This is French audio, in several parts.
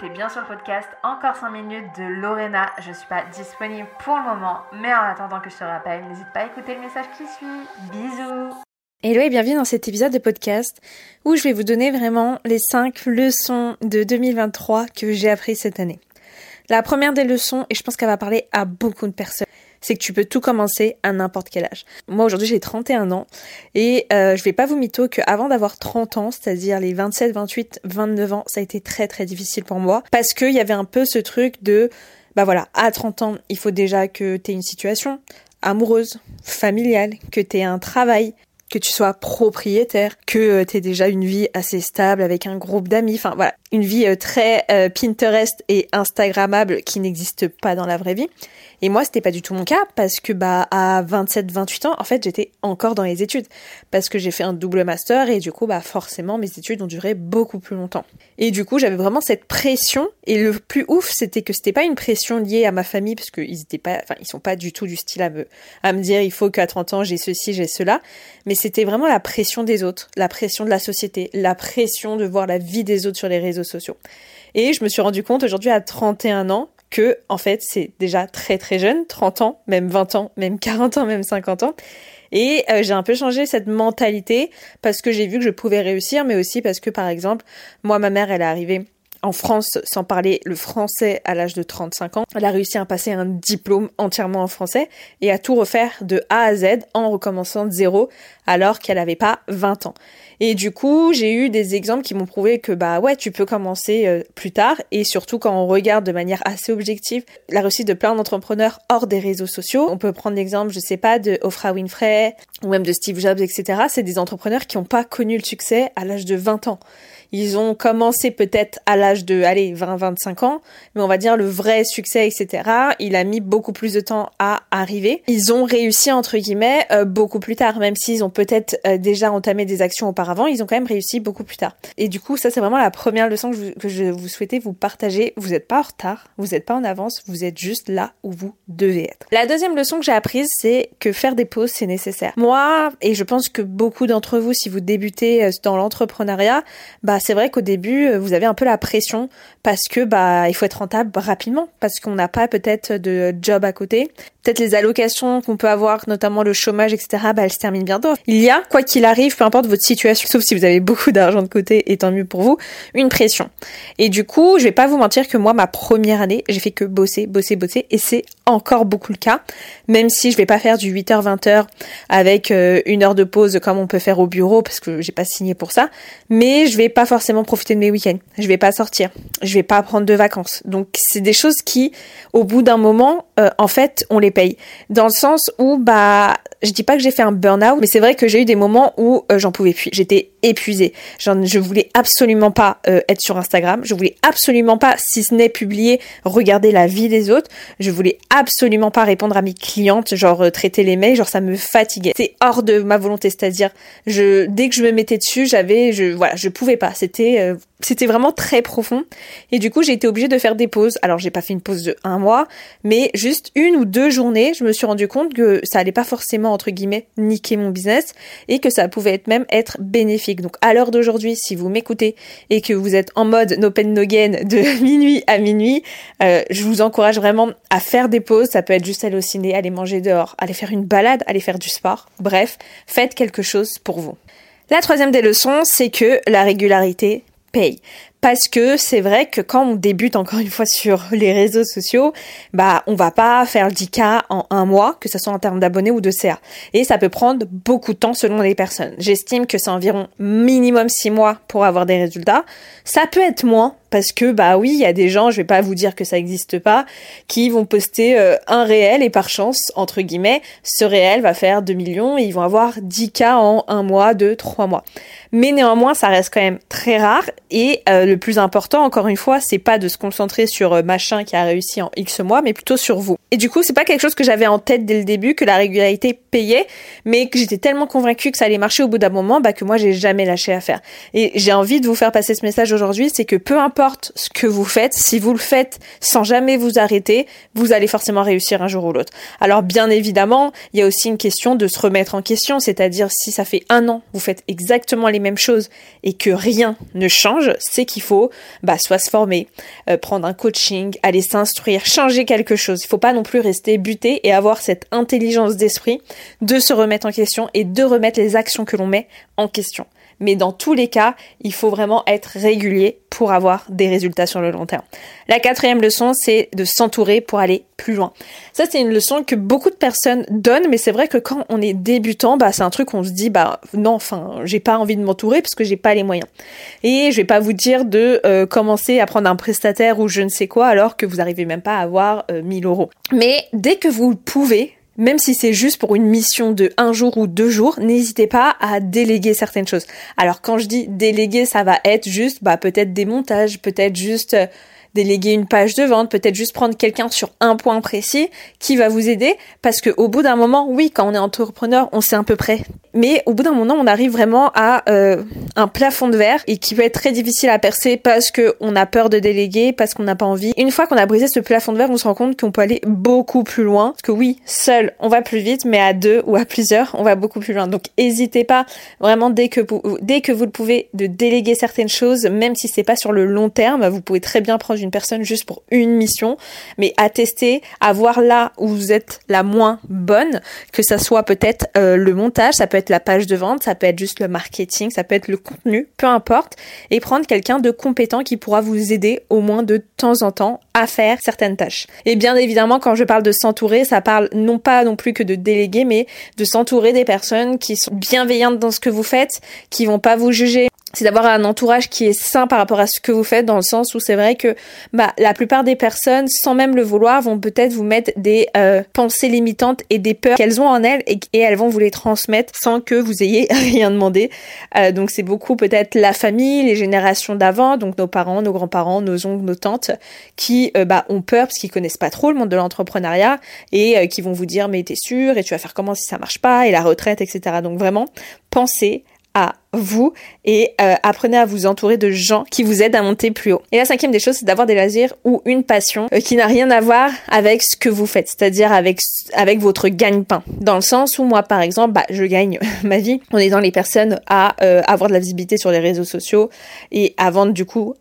t'es bien sur le podcast Encore 5 minutes de Lorena. Je suis pas disponible pour le moment, mais en attendant que je te rappelle, n'hésite pas à écouter le message qui suit. Bisous Hello et bienvenue dans cet épisode de podcast où je vais vous donner vraiment les 5 leçons de 2023 que j'ai appris cette année. La première des leçons, et je pense qu'elle va parler à beaucoup de personnes, c'est que tu peux tout commencer à n'importe quel âge. Moi aujourd'hui j'ai 31 ans et euh, je vais pas vous mytho qu'avant d'avoir 30 ans, c'est-à-dire les 27, 28, 29 ans, ça a été très très difficile pour moi parce qu'il y avait un peu ce truc de bah voilà, à 30 ans, il faut déjà que tu aies une situation amoureuse, familiale, que tu aies un travail, que tu sois propriétaire, que euh, tu aies déjà une vie assez stable avec un groupe d'amis, enfin voilà, une vie euh, très euh, Pinterest et Instagrammable qui n'existe pas dans la vraie vie. Et moi, c'était pas du tout mon cas parce que bah à 27 28 ans, en fait, j'étais encore dans les études parce que j'ai fait un double master et du coup, bah forcément mes études ont duré beaucoup plus longtemps. Et du coup, j'avais vraiment cette pression et le plus ouf, c'était que c'était pas une pression liée à ma famille parce qu'ils étaient pas enfin, ils sont pas du tout du style à me à me dire il faut qu'à 30 ans, j'ai ceci, j'ai cela, mais c'était vraiment la pression des autres, la pression de la société, la pression de voir la vie des autres sur les réseaux sociaux. Et je me suis rendu compte aujourd'hui à 31 ans que, en fait, c'est déjà très très jeune, 30 ans, même 20 ans, même 40 ans, même 50 ans. Et euh, j'ai un peu changé cette mentalité parce que j'ai vu que je pouvais réussir, mais aussi parce que, par exemple, moi, ma mère, elle est arrivée en France sans parler le français à l'âge de 35 ans. Elle a réussi à passer un diplôme entièrement en français et à tout refaire de A à Z en recommençant de zéro alors qu'elle n'avait pas 20 ans. Et du coup, j'ai eu des exemples qui m'ont prouvé que bah ouais, tu peux commencer euh, plus tard et surtout quand on regarde de manière assez objective la réussite de plein d'entrepreneurs hors des réseaux sociaux. On peut prendre l'exemple, je sais pas, de Oprah Winfrey ou même de Steve Jobs, etc. C'est des entrepreneurs qui n'ont pas connu le succès à l'âge de 20 ans. Ils ont commencé peut-être à l'âge de, allez, 20-25 ans, mais on va dire le vrai succès, etc. Il a mis beaucoup plus de temps à arriver. Ils ont réussi, entre guillemets, euh, beaucoup plus tard, même s'ils ont peut-être euh, déjà entamé des actions auparavant, ils ont quand même réussi beaucoup plus tard. Et du coup, ça, c'est vraiment la première leçon que je, vous souhaitais vous partager. Vous n'êtes pas en retard, vous n'êtes pas en avance, vous êtes juste là où vous devez être. La deuxième leçon que j'ai apprise, c'est que faire des pauses, c'est nécessaire. Moi, et je pense que beaucoup d'entre vous, si vous débutez euh, dans l'entrepreneuriat, bah bah, c'est vrai qu'au début, euh, vous avez un peu la pression parce que bah il faut être rentable rapidement parce qu'on n'a pas peut-être de job à côté. Peut-être les allocations qu'on peut avoir, notamment le chômage, etc. Bah elles se terminent bientôt. Il y a quoi qu'il arrive, peu importe votre situation, sauf si vous avez beaucoup d'argent de côté, et tant mieux pour vous, une pression. Et du coup, je vais pas vous mentir que moi, ma première année, j'ai fait que bosser, bosser, bosser, et c'est encore beaucoup le cas. Même si je vais pas faire du 8h 20h avec euh, une heure de pause comme on peut faire au bureau parce que j'ai pas signé pour ça, mais je vais pas forcément profiter de mes week-ends. Je vais pas sortir. Je vais pas prendre de vacances. Donc c'est des choses qui, au bout d'un moment, euh, en fait, on les paye. Dans le sens où, bah, je dis pas que j'ai fait un burn-out, mais c'est vrai que j'ai eu des moments où euh, j'en pouvais plus. J'étais épuisée. je voulais absolument pas euh, être sur Instagram. Je voulais absolument pas, si ce n'est publier, regarder la vie des autres. Je voulais absolument pas répondre à mes clientes, genre traiter les mails, genre ça me fatiguait. C'est hors de ma volonté, c'est-à-dire, je, dès que je me mettais dessus, j'avais, je, voilà, je pouvais pas. C'était c'était vraiment très profond et du coup j'ai été obligée de faire des pauses. Alors j'ai pas fait une pause de un mois, mais juste une ou deux journées, je me suis rendu compte que ça allait pas forcément entre guillemets niquer mon business et que ça pouvait être même être bénéfique. Donc à l'heure d'aujourd'hui, si vous m'écoutez et que vous êtes en mode no no gain de minuit à minuit, euh, je vous encourage vraiment à faire des pauses. Ça peut être juste aller au ciné, aller manger dehors, aller faire une balade, aller faire du sport. Bref, faites quelque chose pour vous. La troisième des leçons, c'est que la régularité paye. Parce que c'est vrai que quand on débute encore une fois sur les réseaux sociaux, bah on va pas faire le 10K en un mois, que ce soit en termes d'abonnés ou de CA. Et ça peut prendre beaucoup de temps selon les personnes. J'estime que c'est environ minimum 6 mois pour avoir des résultats. Ça peut être moins, parce que bah oui, il y a des gens, je vais pas vous dire que ça n'existe pas, qui vont poster euh, un réel et par chance, entre guillemets, ce réel va faire 2 millions et ils vont avoir 10 cas en un mois, 2, 3 mois. Mais néanmoins, ça reste quand même très rare et euh, le plus important, encore une fois, c'est pas de se concentrer sur euh, machin qui a réussi en X mois, mais plutôt sur vous. Et du coup, c'est pas quelque chose que j'avais en tête dès le début, que la régularité payait, mais que j'étais tellement convaincue que ça allait marcher au bout d'un moment, bah que moi j'ai jamais lâché à faire. Et j'ai envie de vous faire passer ce message aujourd'hui, c'est que peu importe ce que vous faites, si vous le faites sans jamais vous arrêter, vous allez forcément réussir un jour ou l'autre. Alors bien évidemment, il y a aussi une question de se remettre en question, c'est-à-dire si ça fait un an, vous faites exactement les mêmes choses et que rien ne change, c'est qu'il qu'il faut bah, soit se former, euh, prendre un coaching, aller s'instruire, changer quelque chose. Il faut pas non plus rester buté et avoir cette intelligence d'esprit de se remettre en question et de remettre les actions que l'on met en question mais dans tous les cas, il faut vraiment être régulier pour avoir des résultats sur le long terme. La quatrième leçon, c'est de s'entourer pour aller plus loin. Ça, c'est une leçon que beaucoup de personnes donnent, mais c'est vrai que quand on est débutant, bah, c'est un truc où on se dit, bah, non, enfin, j'ai pas envie de m'entourer parce que j'ai pas les moyens. Et je vais pas vous dire de euh, commencer à prendre un prestataire ou je ne sais quoi alors que vous arrivez même pas à avoir 1000 euh, euros. Mais dès que vous pouvez, même si c'est juste pour une mission de un jour ou deux jours, n'hésitez pas à déléguer certaines choses. Alors quand je dis déléguer, ça va être juste bah peut-être des montages, peut-être juste euh, déléguer une page de vente, peut-être juste prendre quelqu'un sur un point précis qui va vous aider parce que au bout d'un moment, oui, quand on est entrepreneur, on sait à peu près. Mais au bout d'un moment, on arrive vraiment à euh, un plafond de verre et qui peut être très difficile à percer parce que on a peur de déléguer, parce qu'on n'a pas envie. Une fois qu'on a brisé ce plafond de verre, on se rend compte qu'on peut aller beaucoup plus loin. Parce que oui, seul, on va plus vite, mais à deux ou à plusieurs, on va beaucoup plus loin. Donc, n'hésitez pas vraiment dès que vous, dès que vous le pouvez de déléguer certaines choses, même si c'est pas sur le long terme, vous pouvez très bien prendre une personne juste pour une mission, mais à tester, à voir là où vous êtes la moins bonne, que ça soit peut-être euh, le montage, ça peut être la page de vente, ça peut être juste le marketing, ça peut être le contenu, peu importe, et prendre quelqu'un de compétent qui pourra vous aider au moins de temps en temps à faire certaines tâches. Et bien évidemment, quand je parle de s'entourer, ça parle non pas non plus que de déléguer, mais de s'entourer des personnes qui sont bienveillantes dans ce que vous faites, qui vont pas vous juger, c'est d'avoir un entourage qui est sain par rapport à ce que vous faites dans le sens où c'est vrai que bah la plupart des personnes sans même le vouloir vont peut-être vous mettre des euh, pensées limitantes et des peurs qu'elles ont en elles et, elles vont vous les transmettre sans que vous ayez rien demandé. Euh, donc c'est beaucoup peut-être la famille les générations d'avant donc nos parents nos grands-parents nos oncles nos tantes qui euh, bah ont peur parce qu'ils connaissent pas trop le monde de l'entrepreneuriat et qui vont vous dire mais t'es sûr et tu vas faire comment si ça marche pas et la retraite etc donc vraiment pensez à vous et euh, apprenez à vous entourer de gens qui vous aident à monter plus haut. Et la cinquième des choses, c'est d'avoir des loisirs ou une passion euh, qui n'a rien à voir avec ce que vous faites, c'est-à-dire avec avec votre gagne-pain. Dans le sens où moi, par exemple, bah, je gagne ma vie en aidant les personnes à euh, avoir de la visibilité sur les réseaux sociaux et à vendre du coup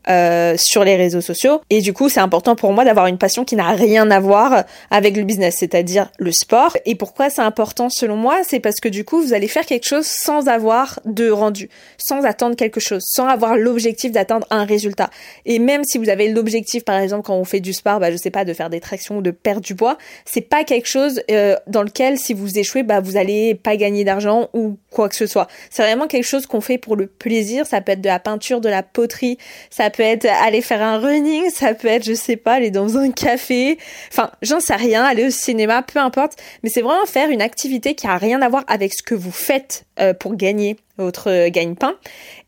sur les réseaux sociaux. Et du coup, c'est important pour moi d'avoir une passion qui n'a rien à voir avec le business, c'est-à-dire le sport. Et pourquoi c'est important selon moi C'est parce que du coup, vous allez faire quelque chose sans avoir de rendu sans attendre quelque chose, sans avoir l'objectif d'atteindre un résultat. Et même si vous avez l'objectif, par exemple, quand on fait du sport, bah, je sais pas, de faire des tractions ou de perdre du poids, c'est pas quelque chose euh, dans lequel, si vous échouez, bah, vous allez pas gagner d'argent ou quoi que ce soit. C'est vraiment quelque chose qu'on fait pour le plaisir. Ça peut être de la peinture, de la poterie, ça peut être aller faire un running, ça peut être, je sais pas, aller dans un café. Enfin, j'en sais rien, aller au cinéma, peu importe. Mais c'est vraiment faire une activité qui a rien à voir avec ce que vous faites euh, pour gagner votre gagne-pain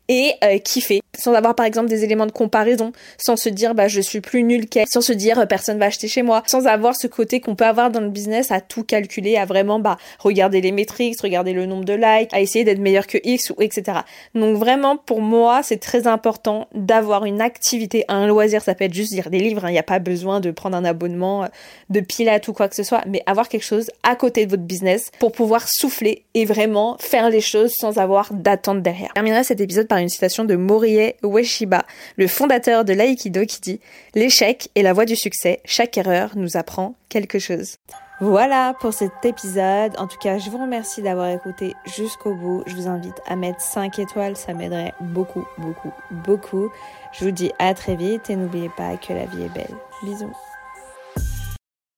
et euh, kiffer sans avoir par exemple des éléments de comparaison, sans se dire bah je suis plus nul qu'elle, sans se dire personne va acheter chez moi, sans avoir ce côté qu'on peut avoir dans le business à tout calculer, à vraiment bah regarder les métriques, regarder le nombre de likes, à essayer d'être meilleur que X ou etc. Donc vraiment pour moi c'est très important d'avoir une activité, un loisir, ça peut être juste lire des livres, il hein. n'y a pas besoin de prendre un abonnement euh, de pilates ou quoi que ce soit, mais avoir quelque chose à côté de votre business pour pouvoir souffler et vraiment faire les choses sans avoir d'attente derrière. Je terminerai cet épisode par une citation de Morie Ueshiba, le fondateur de l'aïkido qui dit L'échec est la voie du succès, chaque erreur nous apprend quelque chose. Voilà pour cet épisode. En tout cas, je vous remercie d'avoir écouté jusqu'au bout. Je vous invite à mettre 5 étoiles, ça m'aiderait beaucoup, beaucoup, beaucoup. Je vous dis à très vite et n'oubliez pas que la vie est belle. Bisous.